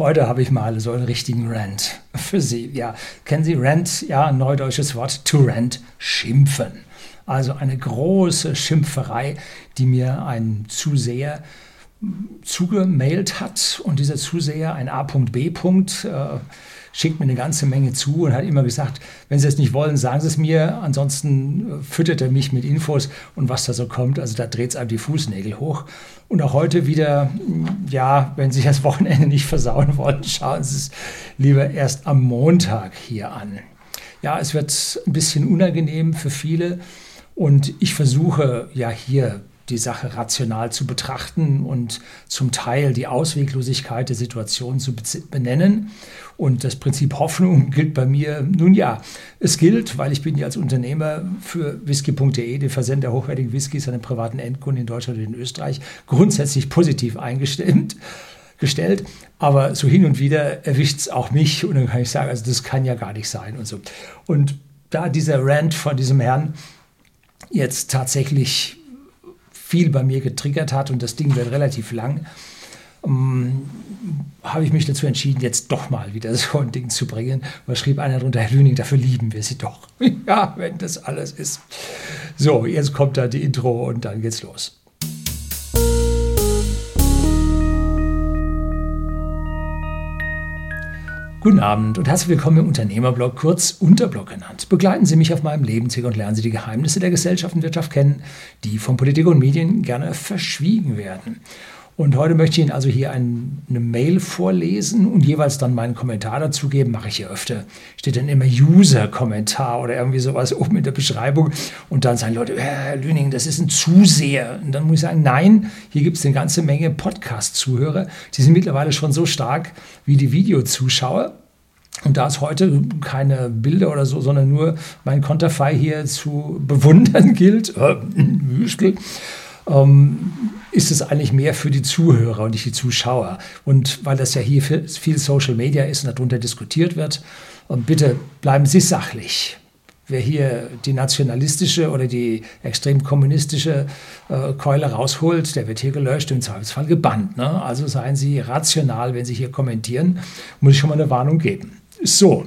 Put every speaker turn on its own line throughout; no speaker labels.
heute habe ich mal so einen richtigen Rant für Sie. Ja, kennen Sie Rant? Ja, neudeutsches Wort. To rant, schimpfen. Also eine große Schimpferei, die mir ein Zuseher zugemailt hat und dieser Zuseher, ein A.B. Äh, schickt mir eine ganze Menge zu und hat immer gesagt, wenn Sie es nicht wollen, sagen Sie es mir, ansonsten äh, füttert er mich mit Infos und was da so kommt. Also da dreht es einem die Fußnägel hoch. Und auch heute wieder, mm, ja, wenn Sie das Wochenende nicht versauen wollen, schauen Sie es lieber erst am Montag hier an. Ja, es wird ein bisschen unangenehm für viele und ich versuche ja hier die Sache rational zu betrachten und zum Teil die Ausweglosigkeit der Situation zu benennen. Und das Prinzip Hoffnung gilt bei mir, nun ja, es gilt, weil ich bin ja als Unternehmer für whisky.de, den Versender hochwertigen Whiskys an den privaten Endkunden in Deutschland und in Österreich, grundsätzlich positiv eingestellt. Gestellt, aber so hin und wieder erwischt es auch mich und dann kann ich sagen, also das kann ja gar nicht sein und so. Und da dieser Rant von diesem Herrn jetzt tatsächlich viel bei mir getriggert hat und das Ding wird relativ lang, ähm, habe ich mich dazu entschieden, jetzt doch mal wieder so ein Ding zu bringen. Da schrieb einer drunter, Herr Lüning, dafür lieben wir Sie doch. ja, wenn das alles ist. So, jetzt kommt da die Intro und dann geht's los. Guten Abend und herzlich willkommen im Unternehmerblog, kurz Unterblog genannt. Begleiten Sie mich auf meinem Lebensweg und lernen Sie die Geheimnisse der Gesellschaft und Wirtschaft kennen, die von Politik und Medien gerne verschwiegen werden. Und heute möchte ich Ihnen also hier ein, eine Mail vorlesen und jeweils dann meinen Kommentar dazu geben. Mache ich hier öfter. Steht dann immer User-Kommentar oder irgendwie sowas oben in der Beschreibung. Und dann sagen Leute, Herr Lüning, das ist ein Zuseher. Und dann muss ich sagen, nein, hier gibt es eine ganze Menge Podcast-Zuhörer. Die sind mittlerweile schon so stark wie die Videozuschauer. Und da es heute keine Bilder oder so, sondern nur mein Konterfei hier zu bewundern gilt, äh, ähm, ist es eigentlich mehr für die Zuhörer und nicht die Zuschauer. Und weil das ja hier viel Social Media ist und darunter diskutiert wird, und bitte bleiben Sie sachlich. Wer hier die nationalistische oder die extrem kommunistische äh, Keule rausholt, der wird hier gelöscht, im Zweifelsfall gebannt. Ne? Also seien Sie rational, wenn Sie hier kommentieren, muss ich schon mal eine Warnung geben. So,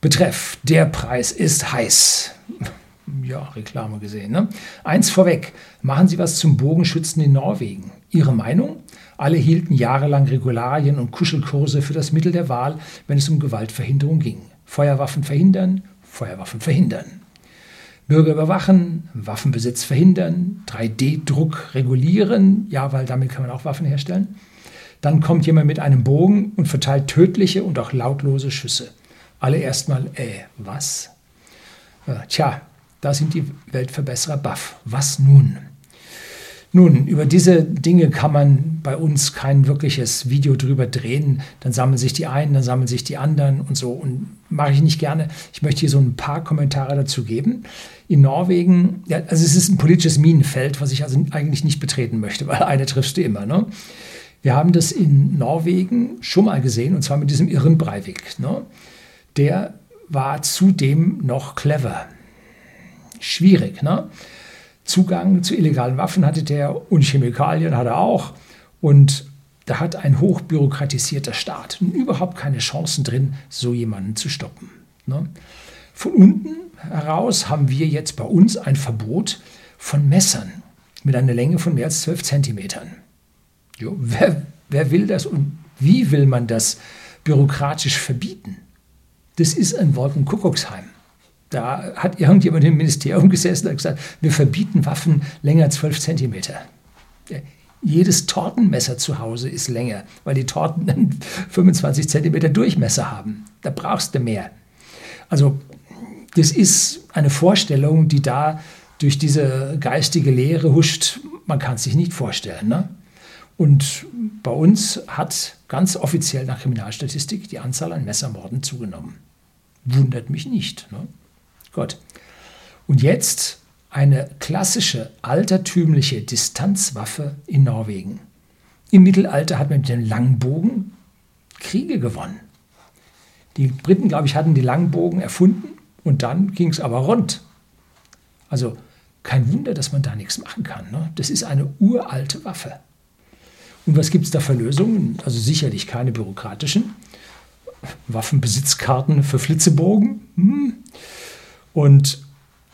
betreff, der Preis ist heiß ja, Reklame gesehen. Ne? Eins vorweg, machen Sie was zum Bogenschützen in Norwegen. Ihre Meinung? Alle hielten jahrelang Regularien und Kuschelkurse für das Mittel der Wahl, wenn es um Gewaltverhinderung ging. Feuerwaffen verhindern, Feuerwaffen verhindern. Bürger überwachen, Waffenbesitz verhindern, 3D-Druck regulieren, ja, weil damit kann man auch Waffen herstellen. Dann kommt jemand mit einem Bogen und verteilt tödliche und auch lautlose Schüsse. Alle erstmal, äh, was? Äh, tja, da sind die Weltverbesserer baff. Was nun? Nun, über diese Dinge kann man bei uns kein wirkliches Video drüber drehen. Dann sammeln sich die einen, dann sammeln sich die anderen und so. Und mache ich nicht gerne. Ich möchte hier so ein paar Kommentare dazu geben. In Norwegen, ja, also es ist ein politisches Minenfeld, was ich also eigentlich nicht betreten möchte, weil eine triffst du immer. Ne? Wir haben das in Norwegen schon mal gesehen, und zwar mit diesem irren Breivik. Ne? Der war zudem noch clever schwierig. Ne? Zugang zu illegalen Waffen hatte der und Chemikalien hat er auch. Und da hat ein hochbürokratisierter Staat überhaupt keine Chancen drin, so jemanden zu stoppen. Ne? Von unten heraus haben wir jetzt bei uns ein Verbot von Messern mit einer Länge von mehr als 12 Zentimetern. Jo, wer, wer will das und wie will man das bürokratisch verbieten? Das ist ein Wolkenkuckucksheim. Da hat irgendjemand im Ministerium gesessen und gesagt, wir verbieten Waffen länger als 12 Zentimeter. Jedes Tortenmesser zu Hause ist länger, weil die Torten dann 25 Zentimeter Durchmesser haben. Da brauchst du mehr. Also das ist eine Vorstellung, die da durch diese geistige Lehre huscht. Man kann es sich nicht vorstellen. Ne? Und bei uns hat ganz offiziell nach Kriminalstatistik die Anzahl an Messermorden zugenommen. Wundert mich nicht. Ne? Gut. Und jetzt eine klassische altertümliche Distanzwaffe in Norwegen. Im Mittelalter hat man mit dem Langbogen Kriege gewonnen. Die Briten, glaube ich, hatten die Langbogen erfunden und dann ging es aber rund. Also kein Wunder, dass man da nichts machen kann. Ne? Das ist eine uralte Waffe. Und was gibt es da für Lösungen? Also sicherlich keine bürokratischen. Waffenbesitzkarten für Flitzebogen. Hm. Und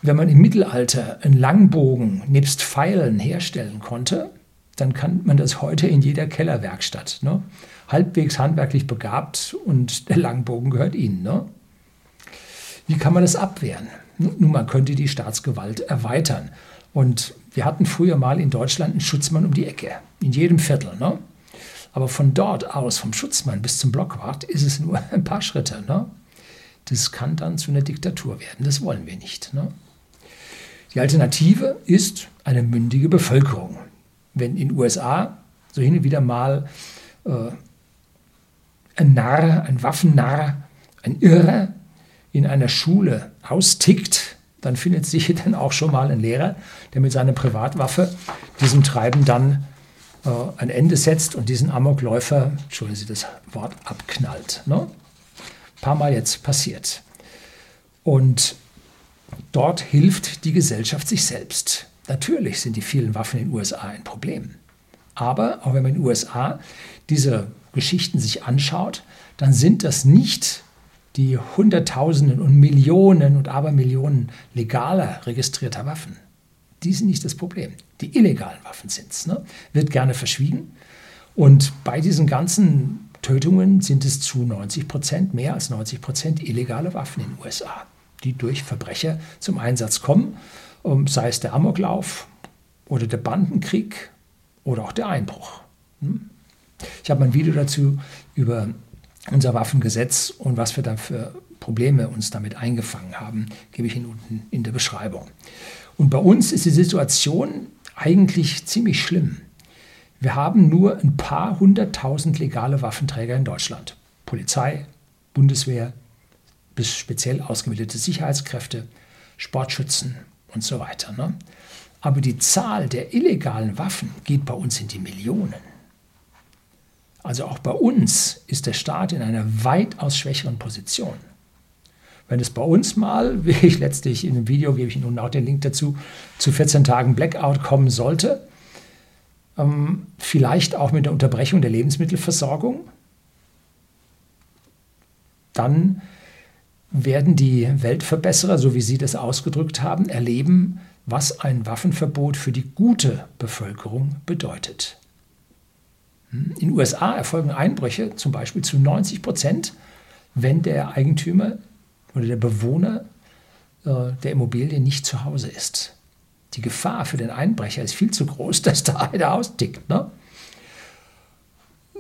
wenn man im Mittelalter einen Langbogen nebst Pfeilen herstellen konnte, dann kann man das heute in jeder Kellerwerkstatt. Ne? Halbwegs handwerklich begabt und der Langbogen gehört Ihnen. Ne? Wie kann man das abwehren? Nun, man könnte die Staatsgewalt erweitern. Und wir hatten früher mal in Deutschland einen Schutzmann um die Ecke, in jedem Viertel. Ne? Aber von dort aus, vom Schutzmann bis zum Blockwart, ist es nur ein paar Schritte. Ne? Das kann dann zu einer Diktatur werden. Das wollen wir nicht. Ne? Die Alternative ist eine mündige Bevölkerung. Wenn in den USA so hin und wieder mal äh, ein Narr, ein Waffennarr, ein Irrer in einer Schule austickt, dann findet sich dann auch schon mal ein Lehrer, der mit seiner Privatwaffe diesem Treiben dann äh, ein Ende setzt und diesen Amokläufer, entschuldigen Sie das Wort, abknallt. Ne? Ein paar Mal jetzt passiert. Und dort hilft die Gesellschaft sich selbst. Natürlich sind die vielen Waffen in den USA ein Problem. Aber auch wenn man in den USA diese Geschichten sich anschaut, dann sind das nicht die Hunderttausenden und Millionen und Abermillionen legaler registrierter Waffen. Die sind nicht das Problem. Die illegalen Waffen sind es. Ne? Wird gerne verschwiegen. Und bei diesen ganzen Tötungen sind es zu 90 Prozent, mehr als 90 Prozent illegale Waffen in den USA, die durch Verbrecher zum Einsatz kommen, ähm, sei es der Amoklauf oder der Bandenkrieg oder auch der Einbruch. Hm? Ich habe ein Video dazu über unser Waffengesetz und was wir da für Probleme uns damit eingefangen haben, gebe ich Ihnen unten in der Beschreibung. Und bei uns ist die Situation eigentlich ziemlich schlimm. Wir haben nur ein paar hunderttausend legale Waffenträger in Deutschland. Polizei, Bundeswehr, bis speziell ausgebildete Sicherheitskräfte, Sportschützen und so weiter. Ne? Aber die Zahl der illegalen Waffen geht bei uns in die Millionen. Also auch bei uns ist der Staat in einer weitaus schwächeren Position. Wenn es bei uns mal, wie ich letztlich in dem Video, gebe ich Ihnen auch den Link dazu, zu 14 Tagen Blackout kommen sollte, ähm, vielleicht auch mit der Unterbrechung der Lebensmittelversorgung, dann werden die Weltverbesserer, so wie Sie das ausgedrückt haben, erleben, was ein Waffenverbot für die gute Bevölkerung bedeutet. In den USA erfolgen Einbrüche zum Beispiel zu 90 Prozent, wenn der Eigentümer oder der Bewohner äh, der Immobilie nicht zu Hause ist. Die Gefahr für den Einbrecher ist viel zu groß, dass da einer austickt. Ne?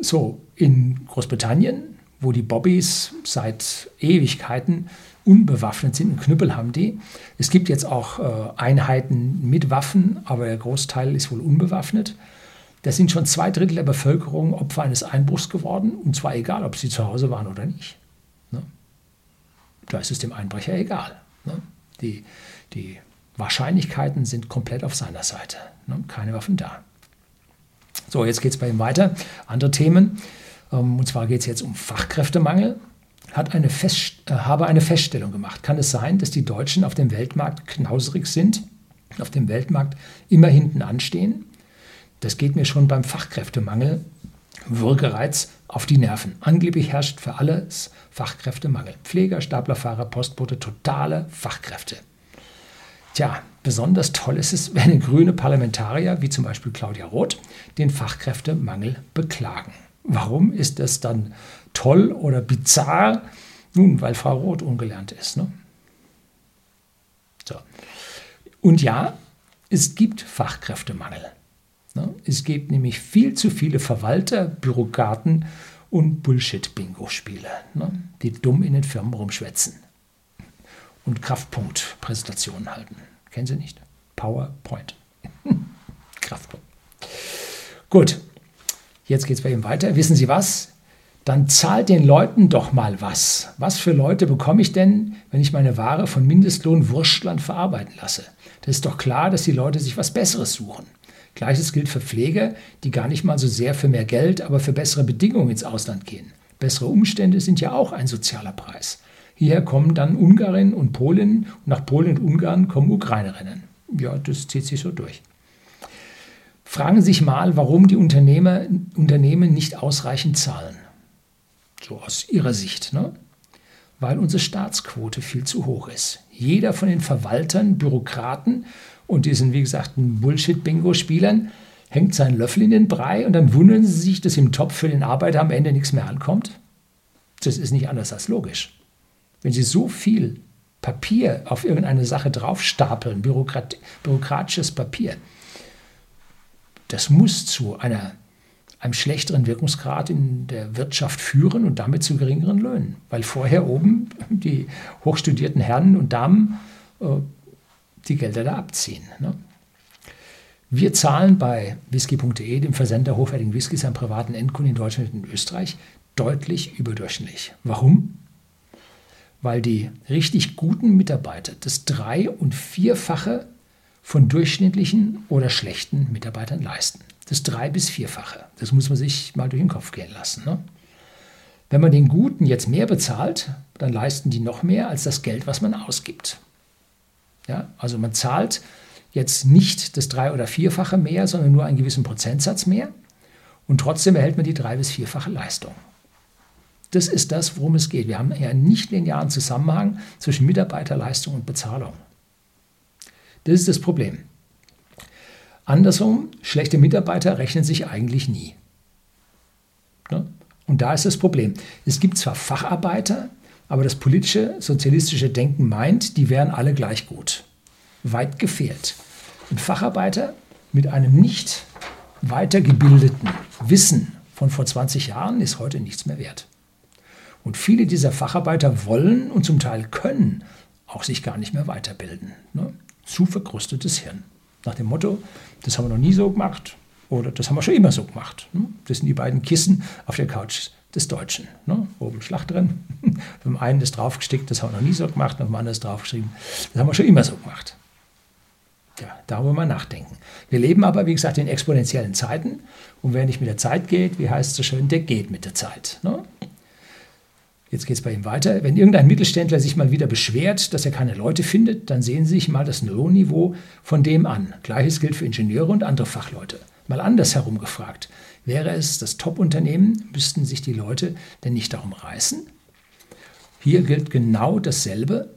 So, in Großbritannien, wo die Bobbys seit Ewigkeiten unbewaffnet sind, einen Knüppel haben die. Es gibt jetzt auch äh, Einheiten mit Waffen, aber der Großteil ist wohl unbewaffnet. Da sind schon zwei Drittel der Bevölkerung Opfer eines Einbruchs geworden, und zwar egal, ob sie zu Hause waren oder nicht. Ne? Da ist es dem Einbrecher egal. Ne? Die, die Wahrscheinlichkeiten sind komplett auf seiner Seite. Ne? Keine Waffen da. So, jetzt geht es bei ihm weiter. Andere Themen. Ähm, und zwar geht es jetzt um Fachkräftemangel. Hat eine Fest, äh, habe eine Feststellung gemacht. Kann es sein, dass die Deutschen auf dem Weltmarkt knauserig sind, auf dem Weltmarkt immer hinten anstehen? Das geht mir schon beim Fachkräftemangel, Würgereiz auf die Nerven. Angeblich herrscht für alles Fachkräftemangel. Pfleger, Staplerfahrer, Postbote, totale Fachkräfte. Tja, besonders toll ist es, wenn grüne Parlamentarier, wie zum Beispiel Claudia Roth, den Fachkräftemangel beklagen. Warum ist das dann toll oder bizarr? Nun, weil Frau Roth ungelernt ist. Ne? So. Und ja, es gibt Fachkräftemangel. Ne? Es gibt nämlich viel zu viele Verwalter, Bürokraten und Bullshit-Bingo-Spiele, ne? die dumm in den Firmen rumschwätzen und Kraftpunkt-Präsentationen halten. Kennen Sie nicht? PowerPoint. Kraftpunkt. Gut, jetzt geht es bei ihm weiter. Wissen Sie was? Dann zahlt den Leuten doch mal was. Was für Leute bekomme ich denn, wenn ich meine Ware von Mindestlohn Wurstland verarbeiten lasse? Das ist doch klar, dass die Leute sich was Besseres suchen. Gleiches gilt für Pfleger, die gar nicht mal so sehr für mehr Geld, aber für bessere Bedingungen ins Ausland gehen. Bessere Umstände sind ja auch ein sozialer Preis. Hierher kommen dann Ungarinnen und Polen und nach Polen und Ungarn kommen Ukrainerinnen. Ja, das zieht sich so durch. Fragen Sie sich mal, warum die Unternehmer, Unternehmen nicht ausreichend zahlen. So aus Ihrer Sicht. Ne? Weil unsere Staatsquote viel zu hoch ist. Jeder von den Verwaltern, Bürokraten und diesen, wie gesagt, Bullshit-Bingo-Spielern hängt seinen Löffel in den Brei und dann wundern sie sich, dass im Topf für den Arbeiter am Ende nichts mehr ankommt. Das ist nicht anders als logisch. Wenn Sie so viel Papier auf irgendeine Sache draufstapeln, Bürokrat bürokratisches Papier, das muss zu einer, einem schlechteren Wirkungsgrad in der Wirtschaft führen und damit zu geringeren Löhnen. Weil vorher oben die hochstudierten Herren und Damen äh, die Gelder da abziehen. Ne? Wir zahlen bei whisky.de, dem Versender hochwertigen Whiskys an privaten Endkunden in Deutschland und in Österreich, deutlich überdurchschnittlich. Warum? Weil die richtig guten Mitarbeiter das drei- und vierfache von durchschnittlichen oder schlechten Mitarbeitern leisten. Das drei- bis vierfache. Das muss man sich mal durch den Kopf gehen lassen. Ne? Wenn man den Guten jetzt mehr bezahlt, dann leisten die noch mehr als das Geld, was man ausgibt. Ja, also man zahlt jetzt nicht das drei- oder vierfache mehr, sondern nur einen gewissen Prozentsatz mehr und trotzdem erhält man die drei- bis vierfache Leistung. Das ist das, worum es geht. Wir haben ja einen nicht linearen Zusammenhang zwischen Mitarbeiterleistung und Bezahlung. Das ist das Problem. Andersrum, schlechte Mitarbeiter rechnen sich eigentlich nie. Ne? Und da ist das Problem. Es gibt zwar Facharbeiter, aber das politische, sozialistische Denken meint, die wären alle gleich gut. Weit gefehlt. Ein Facharbeiter mit einem nicht weitergebildeten Wissen von vor 20 Jahren ist heute nichts mehr wert. Und viele dieser Facharbeiter wollen und zum Teil können auch sich gar nicht mehr weiterbilden. Ne? zu verkrustetes Hirn. Nach dem Motto, das haben wir noch nie so gemacht oder das haben wir schon immer so gemacht. Ne? Das sind die beiden Kissen auf der Couch des Deutschen. Ne? Oben Schlag drin. Beim einen ist draufgestickt, das haben wir noch nie so gemacht, beim anderen ist draufgeschrieben, das haben wir schon immer so gemacht. Ja, darüber mal nachdenken. Wir leben aber, wie gesagt, in exponentiellen Zeiten. Und wer nicht mit der Zeit geht, wie heißt es so schön, der geht mit der Zeit. Ne? Jetzt geht es bei ihm weiter. Wenn irgendein Mittelständler sich mal wieder beschwert, dass er keine Leute findet, dann sehen Sie sich mal das Lohnniveau von dem an. Gleiches gilt für Ingenieure und andere Fachleute. Mal andersherum gefragt. Wäre es das Top-Unternehmen, müssten sich die Leute denn nicht darum reißen? Hier gilt genau dasselbe.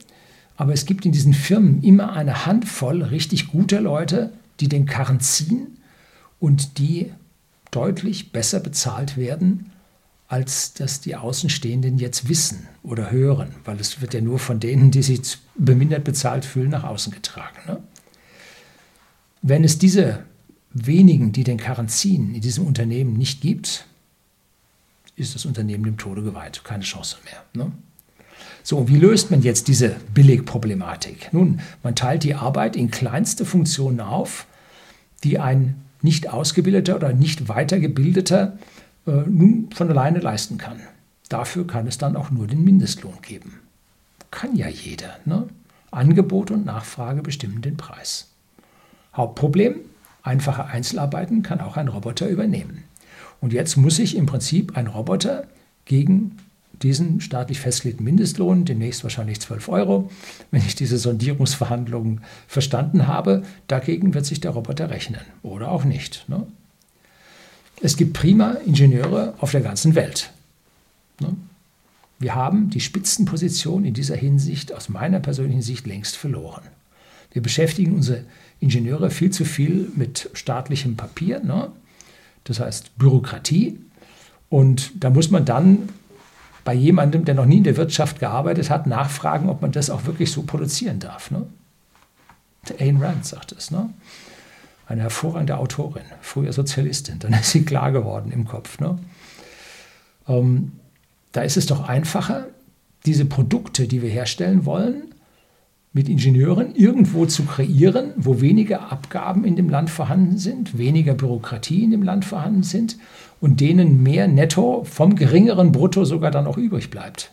Aber es gibt in diesen Firmen immer eine Handvoll richtig guter Leute, die den Karren ziehen und die deutlich besser bezahlt werden als dass die Außenstehenden jetzt wissen oder hören, weil es wird ja nur von denen, die sich bemindert bezahlt fühlen, nach außen getragen. Ne? Wenn es diese wenigen, die den Karren ziehen, in diesem Unternehmen nicht gibt, ist das Unternehmen dem Tode geweiht, keine Chance mehr. Ne? So, wie löst man jetzt diese Billigproblematik? Nun, man teilt die Arbeit in kleinste Funktionen auf, die ein nicht ausgebildeter oder nicht weitergebildeter nun von alleine leisten kann. Dafür kann es dann auch nur den Mindestlohn geben. Kann ja jeder. Ne? Angebot und Nachfrage bestimmen den Preis. Hauptproblem, einfache Einzelarbeiten kann auch ein Roboter übernehmen. Und jetzt muss sich im Prinzip ein Roboter gegen diesen staatlich festgelegten Mindestlohn, demnächst wahrscheinlich 12 Euro, wenn ich diese Sondierungsverhandlungen verstanden habe, dagegen wird sich der Roboter rechnen oder auch nicht. Ne? Es gibt prima Ingenieure auf der ganzen Welt. Ne? Wir haben die Spitzenposition in dieser Hinsicht aus meiner persönlichen Sicht längst verloren. Wir beschäftigen unsere Ingenieure viel zu viel mit staatlichem Papier, ne? das heißt Bürokratie. Und da muss man dann bei jemandem, der noch nie in der Wirtschaft gearbeitet hat, nachfragen, ob man das auch wirklich so produzieren darf. Ne? Ayn Rand sagt es. Ne? Eine hervorragende Autorin, früher Sozialistin, dann ist sie klar geworden im Kopf. Ne? Ähm, da ist es doch einfacher, diese Produkte, die wir herstellen wollen, mit Ingenieuren irgendwo zu kreieren, wo weniger Abgaben in dem Land vorhanden sind, weniger Bürokratie in dem Land vorhanden sind und denen mehr Netto vom geringeren Brutto sogar dann auch übrig bleibt.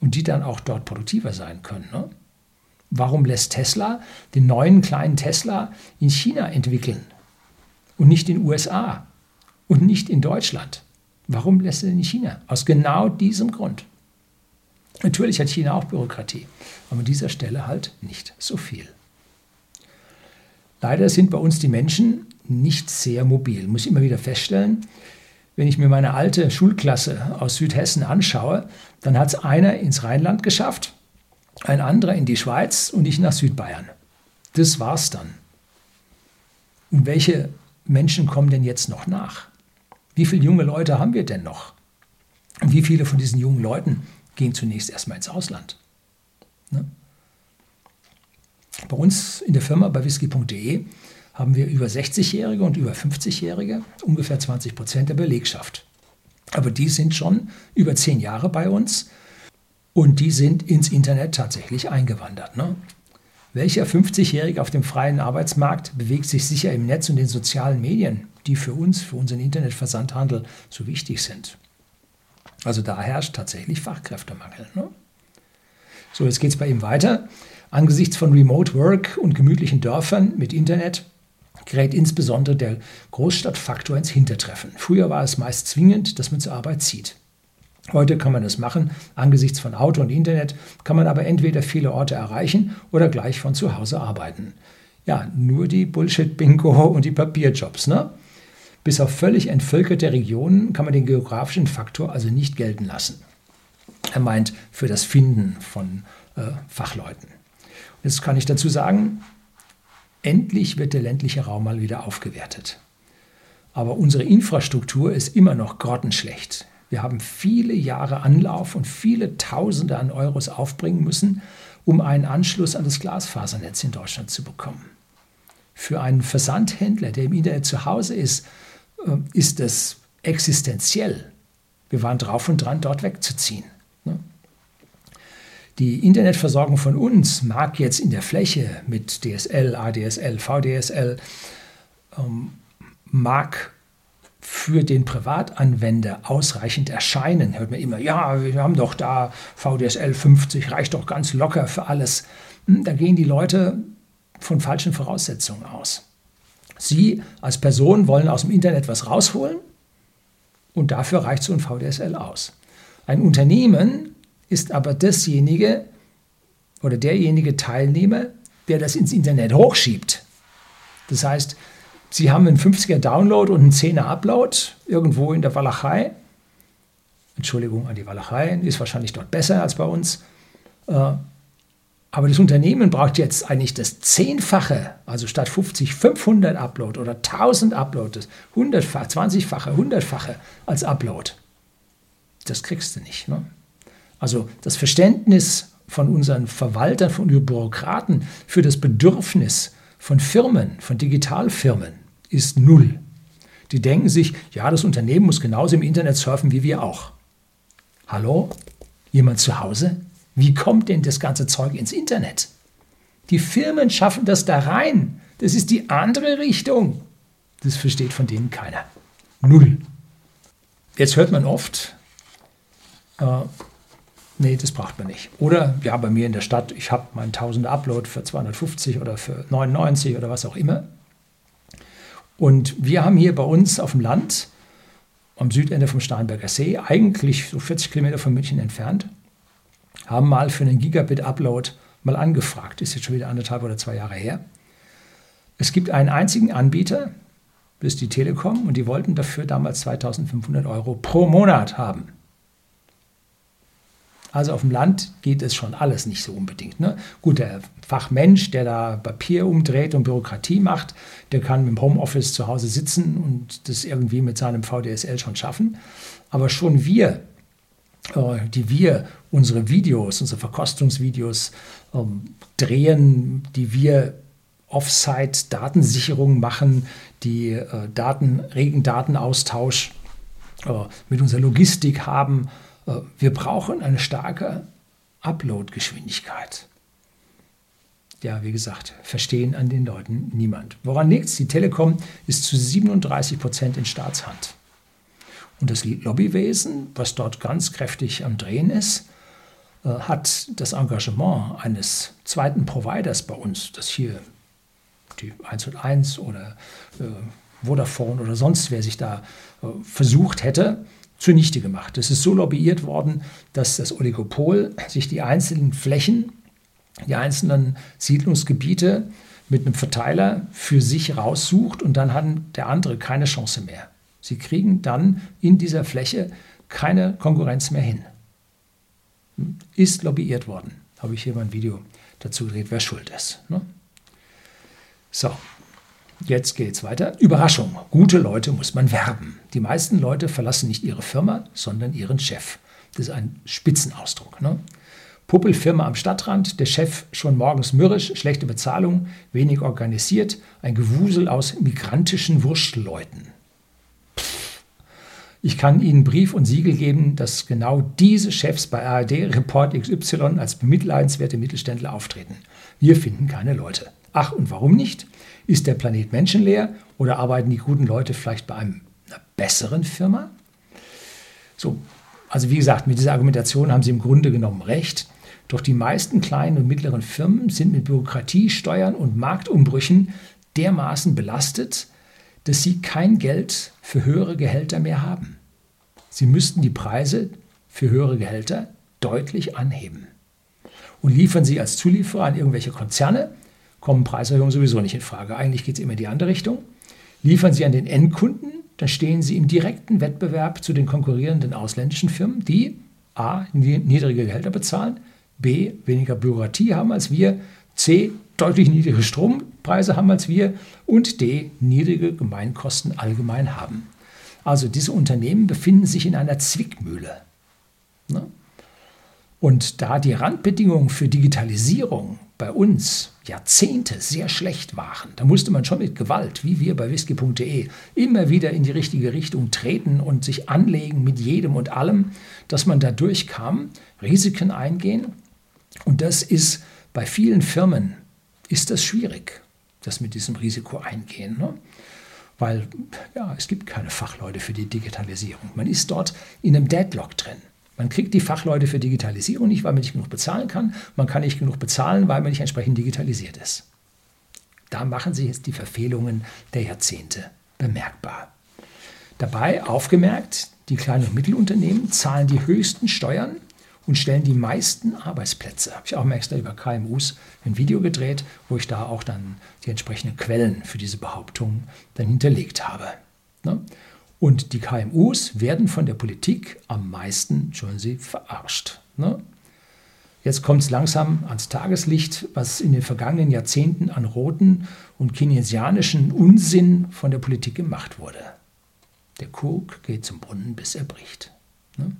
Und die dann auch dort produktiver sein können. Ne? Warum lässt Tesla den neuen kleinen Tesla in China entwickeln und nicht in den USA und nicht in Deutschland? Warum lässt er den in China? Aus genau diesem Grund. Natürlich hat China auch Bürokratie, aber an dieser Stelle halt nicht so viel. Leider sind bei uns die Menschen nicht sehr mobil. Muss ich immer wieder feststellen, wenn ich mir meine alte Schulklasse aus Südhessen anschaue, dann hat es einer ins Rheinland geschafft, ein anderer in die Schweiz und ich nach Südbayern. Das war's dann. Und welche Menschen kommen denn jetzt noch nach? Wie viele junge Leute haben wir denn noch? Und wie viele von diesen jungen Leuten gehen zunächst erstmal ins Ausland? Ne? Bei uns in der Firma bei whisky.de haben wir über 60-Jährige und über 50-Jährige, ungefähr 20 Prozent der Belegschaft. Aber die sind schon über zehn Jahre bei uns und die sind ins Internet tatsächlich eingewandert. Ne? Welcher 50-Jährige auf dem freien Arbeitsmarkt bewegt sich sicher im Netz und den sozialen Medien, die für uns, für unseren Internetversandhandel so wichtig sind? Also da herrscht tatsächlich Fachkräftemangel. Ne? So, jetzt geht es bei ihm weiter. Angesichts von Remote Work und gemütlichen Dörfern mit Internet gerät insbesondere der Großstadtfaktor ins Hintertreffen. Früher war es meist zwingend, dass man zur Arbeit zieht. Heute kann man das machen. Angesichts von Auto und Internet kann man aber entweder viele Orte erreichen oder gleich von zu Hause arbeiten. Ja, nur die Bullshit-Bingo und die Papierjobs, ne? Bis auf völlig entvölkerte Regionen kann man den geografischen Faktor also nicht gelten lassen. Er meint für das Finden von äh, Fachleuten. Jetzt kann ich dazu sagen, endlich wird der ländliche Raum mal wieder aufgewertet. Aber unsere Infrastruktur ist immer noch grottenschlecht. Wir haben viele Jahre Anlauf und viele Tausende an Euros aufbringen müssen, um einen Anschluss an das Glasfasernetz in Deutschland zu bekommen. Für einen Versandhändler, der im Internet zu Hause ist, äh, ist es existenziell. Wir waren drauf und dran, dort wegzuziehen. Ne? Die Internetversorgung von uns mag jetzt in der Fläche mit DSL, ADSL, VDSL, ähm, mag für den Privatanwender ausreichend erscheinen. Hört man immer, ja, wir haben doch da VDSL 50, reicht doch ganz locker für alles. Hm, da gehen die Leute von falschen Voraussetzungen aus. Sie als Person wollen aus dem Internet was rausholen und dafür reicht so ein VDSL aus. Ein Unternehmen ist aber dasjenige oder derjenige Teilnehmer, der das ins Internet hochschiebt. Das heißt, Sie haben einen 50er Download und einen 10er Upload irgendwo in der Walachei. Entschuldigung an die Walachei, ist wahrscheinlich dort besser als bei uns. Äh, aber das Unternehmen braucht jetzt eigentlich das Zehnfache, also statt 50, 500 Upload oder 1000 Upload, 100-fache, 20-fache, 100-fache als Upload. Das kriegst du nicht. Ne? Also das Verständnis von unseren Verwaltern, von unseren Bürokraten für das Bedürfnis von Firmen, von Digitalfirmen ist null. Die denken sich, ja, das Unternehmen muss genauso im Internet surfen wie wir auch. Hallo? Jemand zu Hause? Wie kommt denn das ganze Zeug ins Internet? Die Firmen schaffen das da rein. Das ist die andere Richtung. Das versteht von denen keiner. Null. Jetzt hört man oft, äh, nee, das braucht man nicht. Oder, ja, bei mir in der Stadt, ich habe meinen 1000 Upload für 250 oder für 99 oder was auch immer. Und wir haben hier bei uns auf dem Land, am Südende vom Starnberger See, eigentlich so 40 Kilometer von München entfernt, haben mal für einen Gigabit-Upload mal angefragt. Ist jetzt schon wieder anderthalb oder zwei Jahre her. Es gibt einen einzigen Anbieter, das ist die Telekom, und die wollten dafür damals 2500 Euro pro Monat haben. Also auf dem Land geht es schon alles nicht so unbedingt. Ne? Gut, der Fachmensch, der da Papier umdreht und Bürokratie macht, der kann im Homeoffice zu Hause sitzen und das irgendwie mit seinem VDSL schon schaffen. Aber schon wir, äh, die wir unsere Videos, unsere Verkostungsvideos ähm, drehen, die wir Offsite-Datensicherung machen, die äh, Daten, regen Datenaustausch äh, mit unserer Logistik haben, wir brauchen eine starke Upload-Geschwindigkeit. Ja, wie gesagt, verstehen an den Leuten niemand. Woran liegt es? Die Telekom ist zu 37 Prozent in Staatshand. Und das Lobbywesen, was dort ganz kräftig am Drehen ist, äh, hat das Engagement eines zweiten Providers bei uns, das hier die 101 oder äh, Vodafone oder sonst wer sich da versucht hätte, zunichte gemacht. Es ist so lobbyiert worden, dass das Oligopol sich die einzelnen Flächen, die einzelnen Siedlungsgebiete mit einem Verteiler für sich raussucht und dann hat der andere keine Chance mehr. Sie kriegen dann in dieser Fläche keine Konkurrenz mehr hin. Ist lobbyiert worden. Habe ich hier mal ein Video dazu gedreht, wer schuld ist. Ne? So, jetzt geht's weiter. Überraschung. Gute Leute muss man werben. Die meisten Leute verlassen nicht ihre Firma, sondern ihren Chef. Das ist ein Spitzenausdruck. Ne? Puppelfirma am Stadtrand, der Chef schon morgens mürrisch, schlechte Bezahlung, wenig organisiert, ein Gewusel aus migrantischen Wurstleuten. Ich kann Ihnen Brief und Siegel geben, dass genau diese Chefs bei ARD Report XY als bemitleidenswerte Mittelständler auftreten. Wir finden keine Leute. Ach, und warum nicht? Ist der Planet menschenleer oder arbeiten die guten Leute vielleicht bei einem, einer besseren Firma? So, also wie gesagt, mit dieser Argumentation haben Sie im Grunde genommen recht. Doch die meisten kleinen und mittleren Firmen sind mit Bürokratie, Steuern und Marktumbrüchen dermaßen belastet, dass sie kein Geld für höhere Gehälter mehr haben. Sie müssten die Preise für höhere Gehälter deutlich anheben. Und liefern sie als Zulieferer an irgendwelche Konzerne, kommen Preiserhöhungen sowieso nicht in Frage. Eigentlich geht es immer in die andere Richtung. Liefern sie an den Endkunden, dann stehen sie im direkten Wettbewerb zu den konkurrierenden ausländischen Firmen, die a. niedrige Gehälter bezahlen, B, weniger Bürokratie haben als wir, C, deutlich niedrigere Strompreise haben als wir und D, niedrige Gemeinkosten allgemein haben. Also diese Unternehmen befinden sich in einer Zwickmühle. Ne? Und da die Randbedingungen für Digitalisierung bei uns Jahrzehnte sehr schlecht waren, da musste man schon mit Gewalt, wie wir bei whisky.de, immer wieder in die richtige Richtung treten und sich anlegen mit jedem und allem, dass man da durchkam, Risiken eingehen und das ist bei vielen Firmen ist das schwierig, das mit diesem Risiko eingehen. Ne? Weil ja, es gibt keine Fachleute für die Digitalisierung. Man ist dort in einem Deadlock drin. Man kriegt die Fachleute für Digitalisierung nicht, weil man nicht genug bezahlen kann. Man kann nicht genug bezahlen, weil man nicht entsprechend digitalisiert ist. Da machen sich jetzt die Verfehlungen der Jahrzehnte bemerkbar. Dabei aufgemerkt, die kleinen und Mittelunternehmen zahlen die höchsten Steuern und stellen die meisten Arbeitsplätze. Habe ich auch mal extra über KMUs ein Video gedreht, wo ich da auch dann die entsprechenden Quellen für diese Behauptung dann hinterlegt habe. Ne? Und die KMUs werden von der Politik am meisten, schon sie, verarscht. Ne? Jetzt kommt es langsam ans Tageslicht, was in den vergangenen Jahrzehnten an roten und keynesianischen Unsinn von der Politik gemacht wurde. Der Krug geht zum Brunnen, bis er bricht. Ne?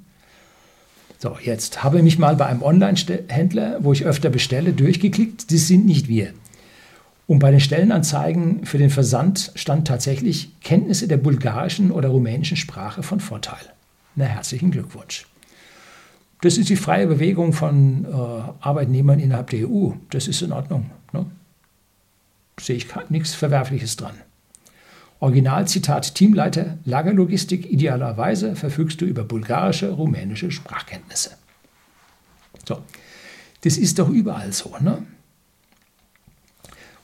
So, jetzt habe ich mich mal bei einem Online-Händler, wo ich öfter bestelle, durchgeklickt. Das sind nicht wir. Und bei den Stellenanzeigen für den Versand stand tatsächlich Kenntnisse der bulgarischen oder rumänischen Sprache von Vorteil. Na, herzlichen Glückwunsch. Das ist die freie Bewegung von äh, Arbeitnehmern innerhalb der EU. Das ist in Ordnung. Ne? Sehe ich nichts Verwerfliches dran. Originalzitat Teamleiter Lagerlogistik. Idealerweise verfügst du über bulgarische, rumänische Sprachkenntnisse. So, das ist doch überall so. Ne?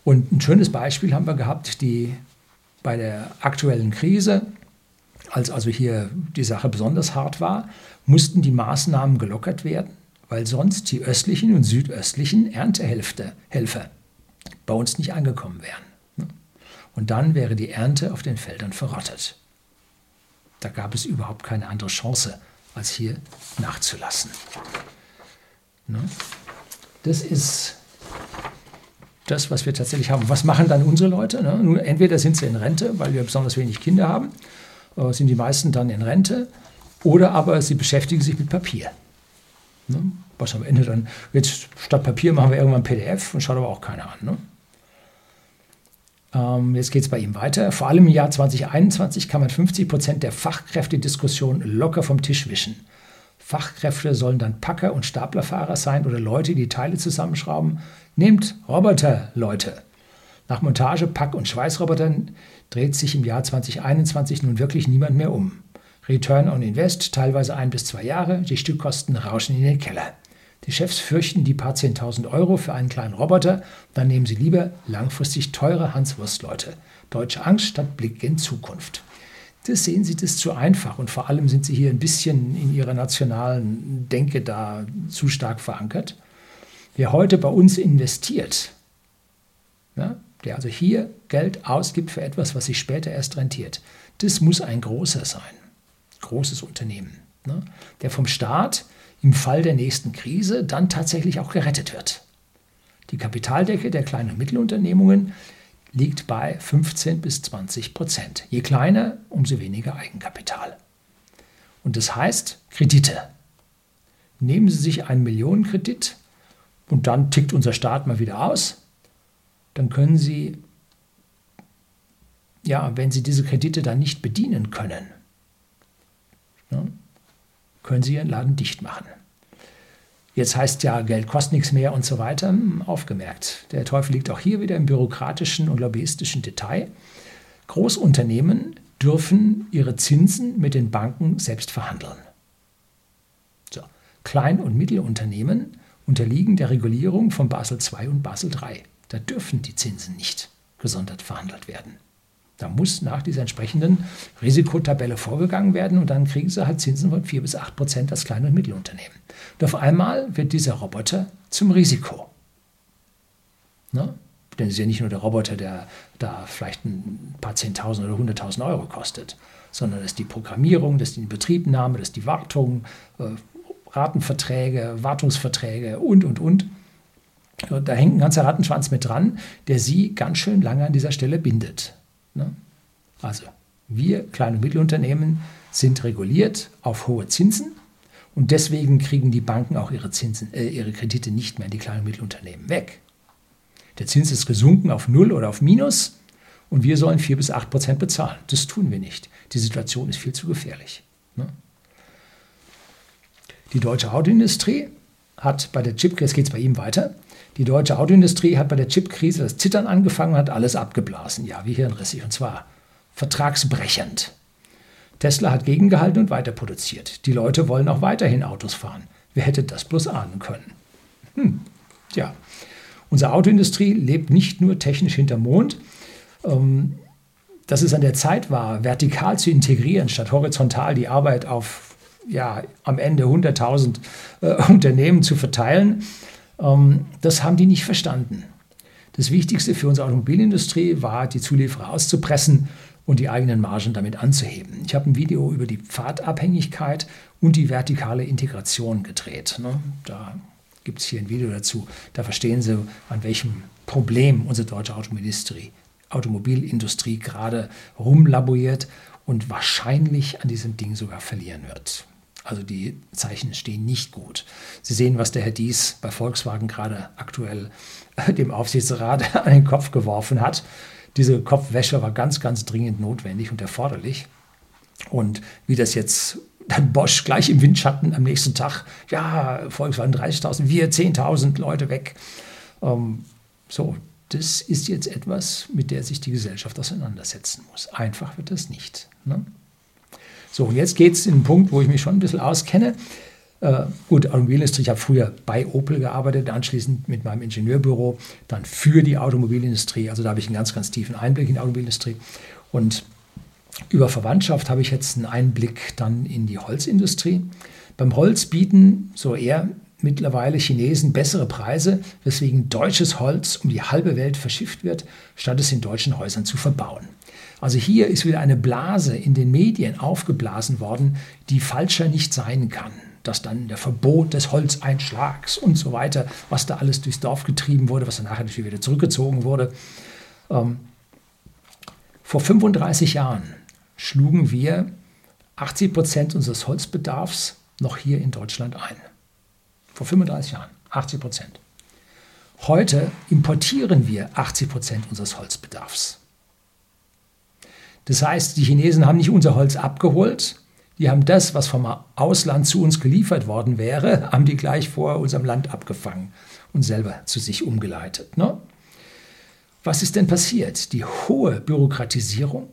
Und ein schönes Beispiel haben wir gehabt, die bei der aktuellen Krise, als also hier die Sache besonders hart war, mussten die Maßnahmen gelockert werden, weil sonst die östlichen und südöstlichen Erntehelfer bei uns nicht angekommen wären und dann wäre die Ernte auf den Feldern verrottet. Da gab es überhaupt keine andere Chance, als hier nachzulassen. Ne? Das ist das, was wir tatsächlich haben. Was machen dann unsere Leute? Ne? Nun, entweder sind sie in Rente, weil wir besonders wenig Kinder haben, äh, sind die meisten dann in Rente, oder aber sie beschäftigen sich mit Papier. Ne? Was am Ende dann, jetzt statt Papier machen wir irgendwann PDF und schaut aber auch keiner an. Ähm, jetzt geht es bei ihm weiter. Vor allem im Jahr 2021 kann man 50 Prozent der Fachkräftediskussion locker vom Tisch wischen. Fachkräfte sollen dann Packer und Staplerfahrer sein oder Leute, die Teile zusammenschrauben. Nehmt Roboter, Leute. Nach Montage, Pack- und Schweißrobotern dreht sich im Jahr 2021 nun wirklich niemand mehr um. Return on Invest teilweise ein bis zwei Jahre, die Stückkosten rauschen in den Keller. Die Chefs fürchten die paar 10.000 Euro für einen kleinen Roboter, dann nehmen sie lieber langfristig teure Hanswurstleute. Deutsche Angst statt Blick in Zukunft. Das sehen Sie das zu einfach und vor allem sind Sie hier ein bisschen in Ihrer nationalen Denke da zu stark verankert. Wer heute bei uns investiert, ja, der also hier Geld ausgibt für etwas, was sich später erst rentiert, das muss ein großer sein, großes Unternehmen, ne? der vom Staat im Fall der nächsten Krise dann tatsächlich auch gerettet wird. Die Kapitaldecke der kleinen und Mittelunternehmungen liegt bei 15 bis 20 Prozent. Je kleiner, umso weniger Eigenkapital. Und das heißt Kredite. Nehmen Sie sich einen Millionenkredit und dann tickt unser Staat mal wieder aus, dann können Sie, ja, wenn Sie diese Kredite dann nicht bedienen können, ne, können Sie Ihren Laden dicht machen. Jetzt heißt ja, Geld kostet nichts mehr und so weiter. Hm, aufgemerkt. Der Teufel liegt auch hier wieder im bürokratischen und lobbyistischen Detail. Großunternehmen dürfen ihre Zinsen mit den Banken selbst verhandeln. So. Klein- und Mittelunternehmen unterliegen der Regulierung von Basel II und Basel III. Da dürfen die Zinsen nicht gesondert verhandelt werden. Da muss nach dieser entsprechenden Risikotabelle vorgegangen werden und dann kriegen sie halt Zinsen von 4 bis 8 Prozent als Klein- und Mittelunternehmen. Und auf einmal wird dieser Roboter zum Risiko. Ne? Denn es ist ja nicht nur der Roboter, der da vielleicht ein paar Zehntausend oder hunderttausend Euro kostet, sondern das ist die Programmierung, das ist die Betriebnahme, das ist die Wartung, äh, Ratenverträge, Wartungsverträge und, und, und. Da hängt ein ganzer Rattenschwanz mit dran, der Sie ganz schön lange an dieser Stelle bindet. Ne? Also wir, kleine und Mittelunternehmen, sind reguliert auf hohe Zinsen und deswegen kriegen die Banken auch ihre, Zinsen, äh, ihre Kredite nicht mehr in die kleinen und Mittelunternehmen weg. Der Zins ist gesunken auf Null oder auf Minus und wir sollen 4 bis 8 Prozent bezahlen. Das tun wir nicht. Die Situation ist viel zu gefährlich. Ne? Die deutsche Autoindustrie hat bei der Chip, jetzt geht es bei ihm weiter, die deutsche Autoindustrie hat bei der Chipkrise das Zittern angefangen und hat alles abgeblasen. Ja, wie hirnrissig. Und zwar vertragsbrechend. Tesla hat gegengehalten und weiter produziert. Die Leute wollen auch weiterhin Autos fahren. Wer hätte das bloß ahnen können? Hm, ja. Unsere Autoindustrie lebt nicht nur technisch hinterm Mond. Ähm, dass es an der Zeit war, vertikal zu integrieren, statt horizontal die Arbeit auf ja, am Ende 100.000 äh, Unternehmen zu verteilen, das haben die nicht verstanden. Das Wichtigste für unsere Automobilindustrie war, die Zulieferer auszupressen und die eigenen Margen damit anzuheben. Ich habe ein Video über die Pfadabhängigkeit und die vertikale Integration gedreht. Ne? Da gibt es hier ein Video dazu. Da verstehen Sie, an welchem Problem unsere deutsche Automobilindustrie, Automobilindustrie gerade rumlaboriert und wahrscheinlich an diesem Ding sogar verlieren wird. Also die Zeichen stehen nicht gut. Sie sehen, was der Herr Dies bei Volkswagen gerade aktuell äh, dem Aufsichtsrat an den Kopf geworfen hat. Diese Kopfwäsche war ganz, ganz dringend notwendig und erforderlich. Und wie das jetzt dann Bosch gleich im Windschatten am nächsten Tag, ja, Volkswagen 30.000, wir 10.000 Leute weg. Ähm, so, das ist jetzt etwas, mit der sich die Gesellschaft auseinandersetzen muss. Einfach wird das nicht. Ne? So, und jetzt geht es in einen Punkt, wo ich mich schon ein bisschen auskenne. Äh, gut, Automobilindustrie, ich habe früher bei Opel gearbeitet, anschließend mit meinem Ingenieurbüro, dann für die Automobilindustrie. Also da habe ich einen ganz, ganz tiefen Einblick in die Automobilindustrie. Und über Verwandtschaft habe ich jetzt einen Einblick dann in die Holzindustrie. Beim Holz bieten so eher mittlerweile Chinesen bessere Preise, weswegen deutsches Holz um die halbe Welt verschifft wird, statt es in deutschen Häusern zu verbauen. Also hier ist wieder eine Blase in den Medien aufgeblasen worden, die falscher nicht sein kann. Dass dann der Verbot des Holzeinschlags und so weiter, was da alles durchs Dorf getrieben wurde, was dann nachher natürlich wieder zurückgezogen wurde. Ähm, vor 35 Jahren schlugen wir 80 Prozent unseres Holzbedarfs noch hier in Deutschland ein. Vor 35 Jahren, 80 Prozent. Heute importieren wir 80 Prozent unseres Holzbedarfs. Das heißt, die Chinesen haben nicht unser Holz abgeholt, die haben das, was vom Ausland zu uns geliefert worden wäre, haben die gleich vor unserem Land abgefangen und selber zu sich umgeleitet. Ne? Was ist denn passiert? Die hohe Bürokratisierung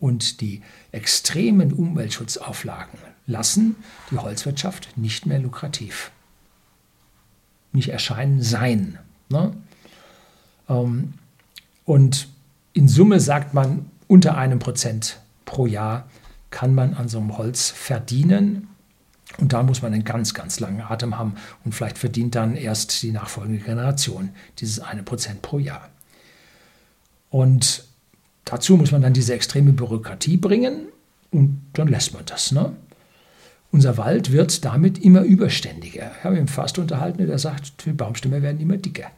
und die extremen Umweltschutzauflagen lassen die Holzwirtschaft nicht mehr lukrativ. Nicht erscheinen sein. Ne? Ähm, und in Summe sagt man, unter einem Prozent pro Jahr kann man an so einem Holz verdienen. Und da muss man einen ganz, ganz langen Atem haben und vielleicht verdient dann erst die nachfolgende Generation dieses eine Prozent pro Jahr. Und dazu muss man dann diese extreme Bürokratie bringen und dann lässt man das. Ne? Unser Wald wird damit immer überständiger. Ich habe mich fast unterhalten, der sagt, die Baumstämme werden immer dicker.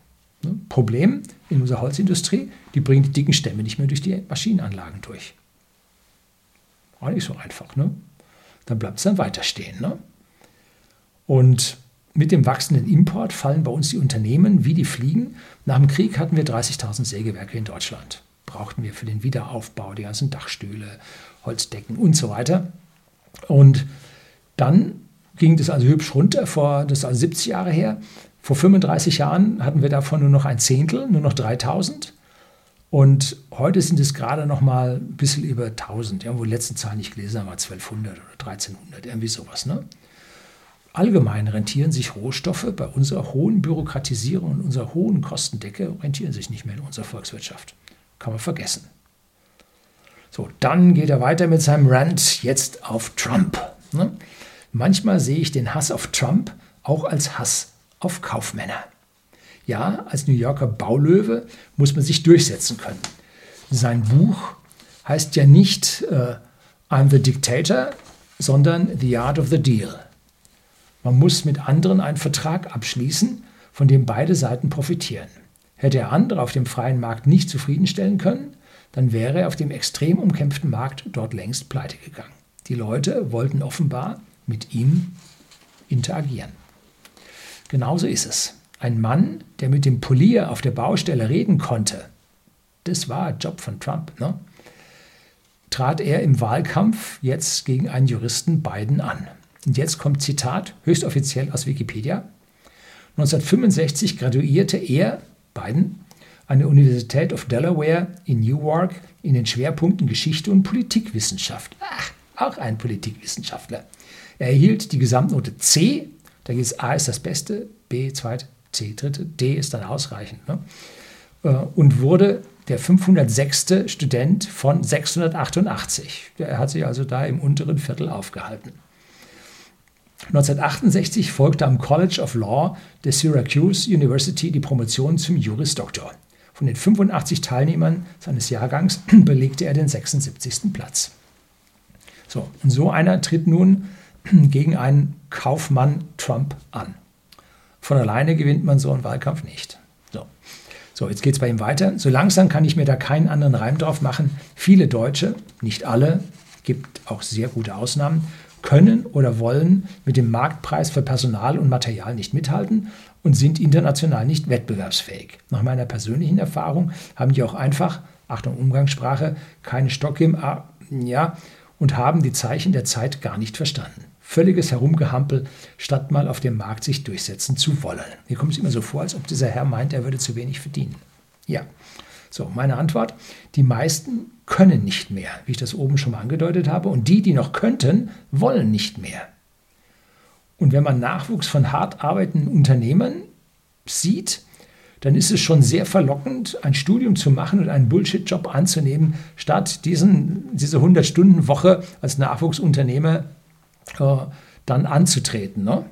Ne? Problem in unserer Holzindustrie, die bringen die dicken Stämme nicht mehr durch die Maschinenanlagen durch. Auch nicht so einfach. Ne? Dann bleibt es dann weiter stehen. Ne? Und mit dem wachsenden Import fallen bei uns die Unternehmen wie die Fliegen. Nach dem Krieg hatten wir 30.000 Sägewerke in Deutschland. Brauchten wir für den Wiederaufbau, die ganzen Dachstühle, Holzdecken und so weiter. Und dann ging das also hübsch runter, vor, das ist also 70 Jahre her. Vor 35 Jahren hatten wir davon nur noch ein Zehntel, nur noch 3000. Und heute sind es gerade noch mal ein bisschen über 1000. Ja, wo die letzten Zahlen nicht gelesen haben, war 1200 oder 1300, irgendwie sowas. Ne? Allgemein rentieren sich Rohstoffe bei unserer hohen Bürokratisierung und unserer hohen Kostendecke, rentieren sich nicht mehr in unserer Volkswirtschaft. Kann man vergessen. So, dann geht er weiter mit seinem Rant jetzt auf Trump. Ne? Manchmal sehe ich den Hass auf Trump auch als Hass auf Kaufmänner. Ja, als New Yorker Baulöwe muss man sich durchsetzen können. Sein Buch heißt ja nicht äh, I'm the Dictator, sondern The Art of the Deal. Man muss mit anderen einen Vertrag abschließen, von dem beide Seiten profitieren. Hätte er andere auf dem freien Markt nicht zufriedenstellen können, dann wäre er auf dem extrem umkämpften Markt dort längst pleite gegangen. Die Leute wollten offenbar mit ihm interagieren. Genauso ist es. Ein Mann, der mit dem Polier auf der Baustelle reden konnte, das war Job von Trump, ne? trat er im Wahlkampf jetzt gegen einen Juristen Biden an. Und jetzt kommt Zitat, höchst offiziell aus Wikipedia. 1965 graduierte er, Biden, an der Universität of Delaware in Newark in den Schwerpunkten Geschichte und Politikwissenschaft. Ach, auch ein Politikwissenschaftler. Er erhielt die Gesamtnote C, da geht es A ist das Beste, B zweit, C dritte, D ist dann ausreichend. Ne? Äh, und wurde der 506. Student von 688. Er hat sich also da im unteren Viertel aufgehalten. 1968 folgte am College of Law der Syracuse University die Promotion zum Juris Doctor. Von den 85 Teilnehmern seines Jahrgangs belegte er den 76. Platz. So, und so einer tritt nun gegen einen Kaufmann Trump an. Von alleine gewinnt man so einen Wahlkampf nicht. So, so jetzt geht es bei ihm weiter. So langsam kann ich mir da keinen anderen Reim drauf machen. Viele Deutsche, nicht alle, gibt auch sehr gute Ausnahmen, können oder wollen mit dem Marktpreis für Personal und Material nicht mithalten und sind international nicht wettbewerbsfähig. Nach meiner persönlichen Erfahrung haben die auch einfach, Achtung Umgangssprache, keine Stock im A, ja, und haben die Zeichen der Zeit gar nicht verstanden. Völliges Herumgehampel, statt mal auf dem Markt sich durchsetzen zu wollen. Mir kommt es immer so vor, als ob dieser Herr meint, er würde zu wenig verdienen. Ja, so, meine Antwort. Die meisten können nicht mehr, wie ich das oben schon mal angedeutet habe, und die, die noch könnten, wollen nicht mehr. Und wenn man Nachwuchs von hart arbeitenden Unternehmern sieht, dann ist es schon sehr verlockend, ein Studium zu machen und einen Bullshit-Job anzunehmen, statt diesen, diese 100-Stunden-Woche als Nachwuchsunternehmer äh, dann anzutreten. Ne?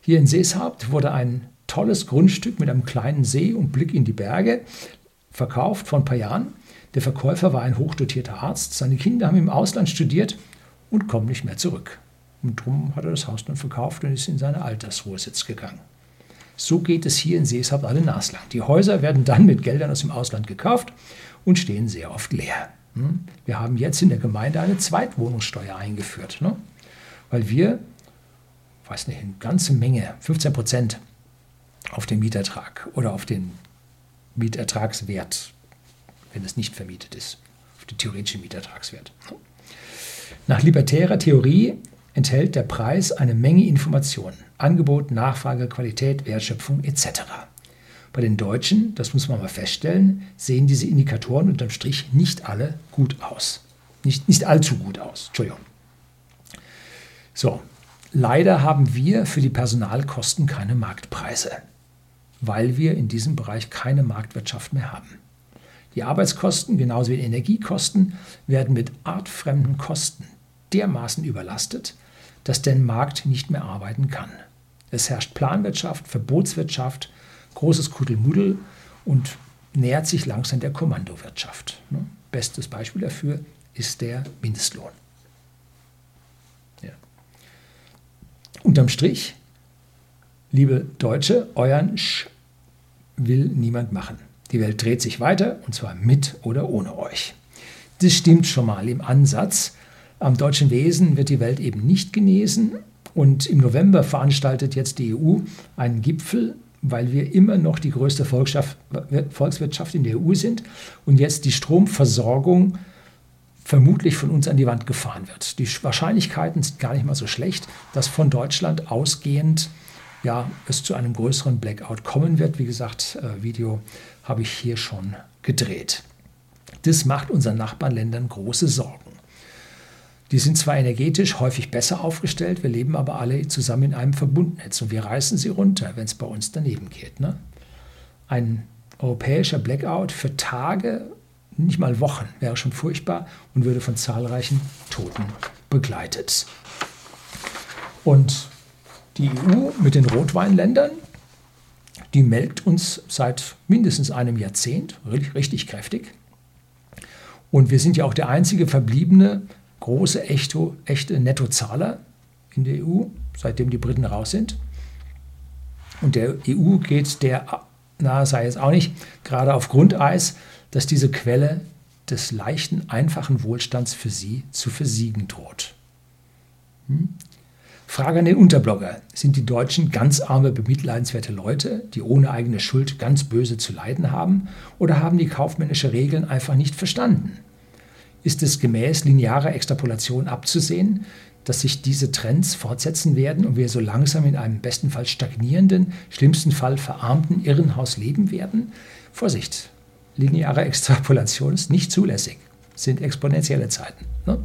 Hier in Seeshaupt wurde ein tolles Grundstück mit einem kleinen See und Blick in die Berge verkauft vor ein paar Jahren. Der Verkäufer war ein hochdotierter Arzt. Seine Kinder haben im Ausland studiert und kommen nicht mehr zurück. Und darum hat er das Haus dann verkauft und ist in seine Altersruhesitz gegangen. So geht es hier in Seeshaupt alle naslang. Die Häuser werden dann mit Geldern aus dem Ausland gekauft und stehen sehr oft leer. Hm? Wir haben jetzt in der Gemeinde eine Zweitwohnungssteuer eingeführt, ne? Weil wir, weiß nicht, eine ganze Menge, 15 Prozent auf den Mietertrag oder auf den Mietertragswert, wenn es nicht vermietet ist, auf den theoretischen Mietertragswert. Nach libertärer Theorie enthält der Preis eine Menge Informationen. Angebot, Nachfrage, Qualität, Wertschöpfung etc. Bei den Deutschen, das muss man mal feststellen, sehen diese Indikatoren unterm Strich nicht alle gut aus. Nicht, nicht allzu gut aus. Entschuldigung. So, leider haben wir für die Personalkosten keine Marktpreise, weil wir in diesem Bereich keine Marktwirtschaft mehr haben. Die Arbeitskosten genauso wie die Energiekosten werden mit artfremden Kosten dermaßen überlastet, dass der Markt nicht mehr arbeiten kann. Es herrscht Planwirtschaft, Verbotswirtschaft, großes Kuddelmuddel und nähert sich langsam der Kommandowirtschaft. Bestes Beispiel dafür ist der Mindestlohn. Unterm Strich, liebe Deutsche, euren Sch will niemand machen. Die Welt dreht sich weiter und zwar mit oder ohne euch. Das stimmt schon mal im Ansatz. Am deutschen Wesen wird die Welt eben nicht genesen und im November veranstaltet jetzt die EU einen Gipfel, weil wir immer noch die größte Volkswirtschaft in der EU sind und jetzt die Stromversorgung vermutlich von uns an die Wand gefahren wird. Die Wahrscheinlichkeiten sind gar nicht mal so schlecht, dass von Deutschland ausgehend ja, es zu einem größeren Blackout kommen wird. Wie gesagt, äh, Video habe ich hier schon gedreht. Das macht unseren Nachbarländern große Sorgen. Die sind zwar energetisch häufig besser aufgestellt, wir leben aber alle zusammen in einem Verbundnetz und wir reißen sie runter, wenn es bei uns daneben geht. Ne? Ein europäischer Blackout für Tage, nicht mal Wochen, wäre schon furchtbar und würde von zahlreichen Toten begleitet. Und die EU mit den Rotweinländern, die melkt uns seit mindestens einem Jahrzehnt richtig kräftig. Und wir sind ja auch der einzige verbliebene große, echte, echte Nettozahler in der EU, seitdem die Briten raus sind. Und der EU geht der, na, sei es auch nicht, gerade auf Grundeis, dass diese Quelle des leichten, einfachen Wohlstands für sie zu versiegen droht. Hm? Frage an den Unterblogger. Sind die Deutschen ganz arme, bemitleidenswerte Leute, die ohne eigene Schuld ganz böse zu leiden haben? Oder haben die kaufmännische Regeln einfach nicht verstanden? ist es gemäß linearer Extrapolation abzusehen, dass sich diese Trends fortsetzen werden und wir so langsam in einem bestenfalls stagnierenden, schlimmsten Fall verarmten Irrenhaus leben werden? Vorsicht, lineare Extrapolation ist nicht zulässig, sind exponentielle Zeiten. Ne?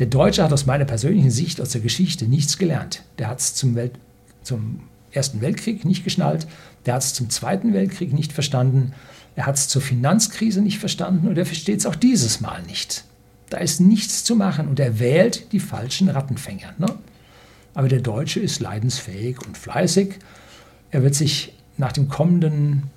Der Deutsche hat aus meiner persönlichen Sicht aus der Geschichte nichts gelernt. Der hat es zum, zum Ersten Weltkrieg nicht geschnallt, der hat es zum Zweiten Weltkrieg nicht verstanden er hat es zur Finanzkrise nicht verstanden und er versteht es auch dieses Mal nicht. Da ist nichts zu machen und er wählt die falschen Rattenfänger. Ne? Aber der Deutsche ist leidensfähig und fleißig. Er wird sich nach dem kommenden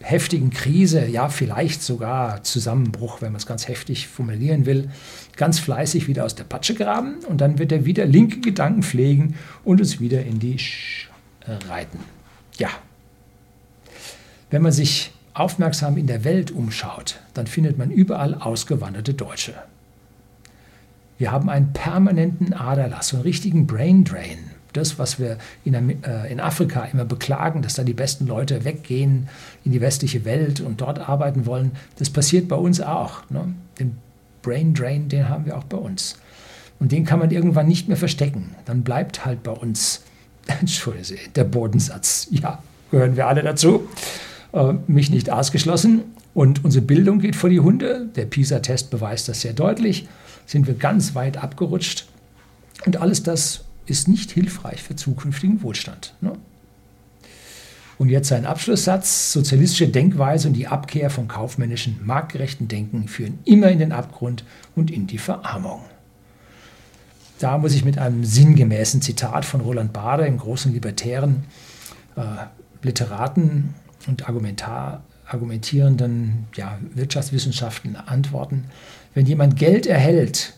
heftigen Krise, ja vielleicht sogar Zusammenbruch, wenn man es ganz heftig formulieren will, ganz fleißig wieder aus der Patsche graben und dann wird er wieder linke Gedanken pflegen und uns wieder in die Sch reiten. Ja. Wenn man sich aufmerksam in der Welt umschaut, dann findet man überall ausgewanderte Deutsche. Wir haben einen permanenten Aderlass, einen richtigen Brain Drain. Das, was wir in, äh, in, Afrika immer beklagen, dass da die besten Leute weggehen in die westliche Welt und dort arbeiten wollen, das passiert bei uns auch. Ne? Den Brain Drain, den haben wir auch bei uns. Und den kann man irgendwann nicht mehr verstecken. Dann bleibt halt bei uns, Entschuldigung, der Bodensatz. Ja, gehören wir alle dazu. Äh, mich nicht ausgeschlossen. Und unsere Bildung geht vor die Hunde. Der PISA-Test beweist das sehr deutlich. Sind wir ganz weit abgerutscht. Und alles das ist nicht hilfreich für zukünftigen Wohlstand. Ne? Und jetzt ein Abschlusssatz. Sozialistische Denkweise und die Abkehr vom kaufmännischen, marktgerechten Denken führen immer in den Abgrund und in die Verarmung. Da muss ich mit einem sinngemäßen Zitat von Roland Bader, dem großen libertären äh, Literaten, und Argumentar, argumentierenden ja, Wirtschaftswissenschaften antworten, wenn jemand Geld erhält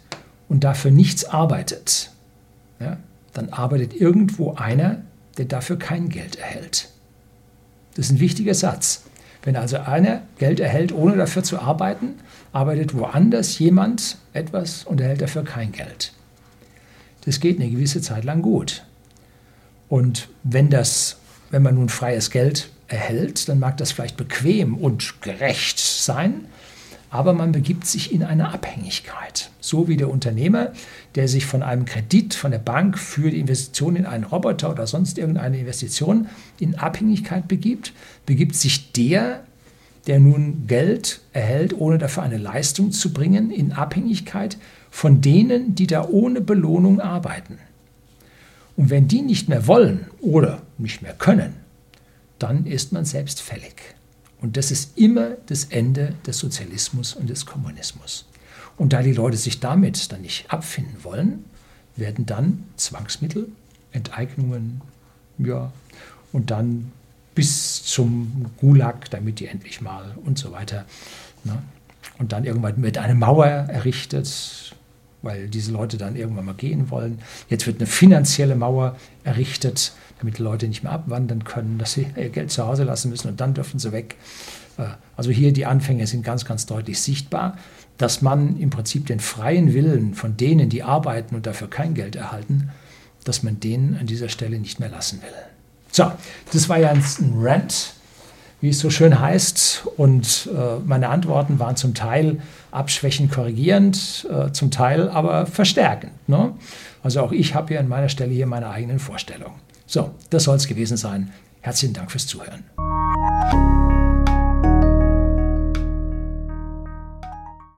und dafür nichts arbeitet, ja, dann arbeitet irgendwo einer, der dafür kein Geld erhält. Das ist ein wichtiger Satz. Wenn also einer Geld erhält, ohne dafür zu arbeiten, arbeitet woanders jemand etwas und erhält dafür kein Geld. Das geht eine gewisse Zeit lang gut. Und wenn das, wenn man nun freies Geld erhält, dann mag das vielleicht bequem und gerecht sein, aber man begibt sich in eine Abhängigkeit. So wie der Unternehmer, der sich von einem Kredit von der Bank für die Investition in einen Roboter oder sonst irgendeine Investition in Abhängigkeit begibt, begibt sich der, der nun Geld erhält, ohne dafür eine Leistung zu bringen, in Abhängigkeit von denen, die da ohne Belohnung arbeiten. Und wenn die nicht mehr wollen oder nicht mehr können, dann ist man selbst fällig. Und das ist immer das Ende des Sozialismus und des Kommunismus. Und da die Leute sich damit dann nicht abfinden wollen, werden dann Zwangsmittel, Enteignungen, ja, und dann bis zum Gulag, damit die endlich mal und so weiter. Ne? Und dann irgendwann wird eine Mauer errichtet, weil diese Leute dann irgendwann mal gehen wollen. Jetzt wird eine finanzielle Mauer errichtet, damit die Leute nicht mehr abwandern können, dass sie ihr Geld zu Hause lassen müssen und dann dürfen sie weg. Äh, also hier die Anfänge sind ganz, ganz deutlich sichtbar, dass man im Prinzip den freien Willen von denen, die arbeiten und dafür kein Geld erhalten, dass man den an dieser Stelle nicht mehr lassen will. So, das war ja ein Rant, wie es so schön heißt. Und äh, meine Antworten waren zum Teil abschwächend korrigierend, äh, zum Teil aber verstärkend. Ne? Also auch ich habe hier an meiner Stelle hier meine eigenen Vorstellungen. So, das soll es gewesen sein. Herzlichen Dank fürs Zuhören.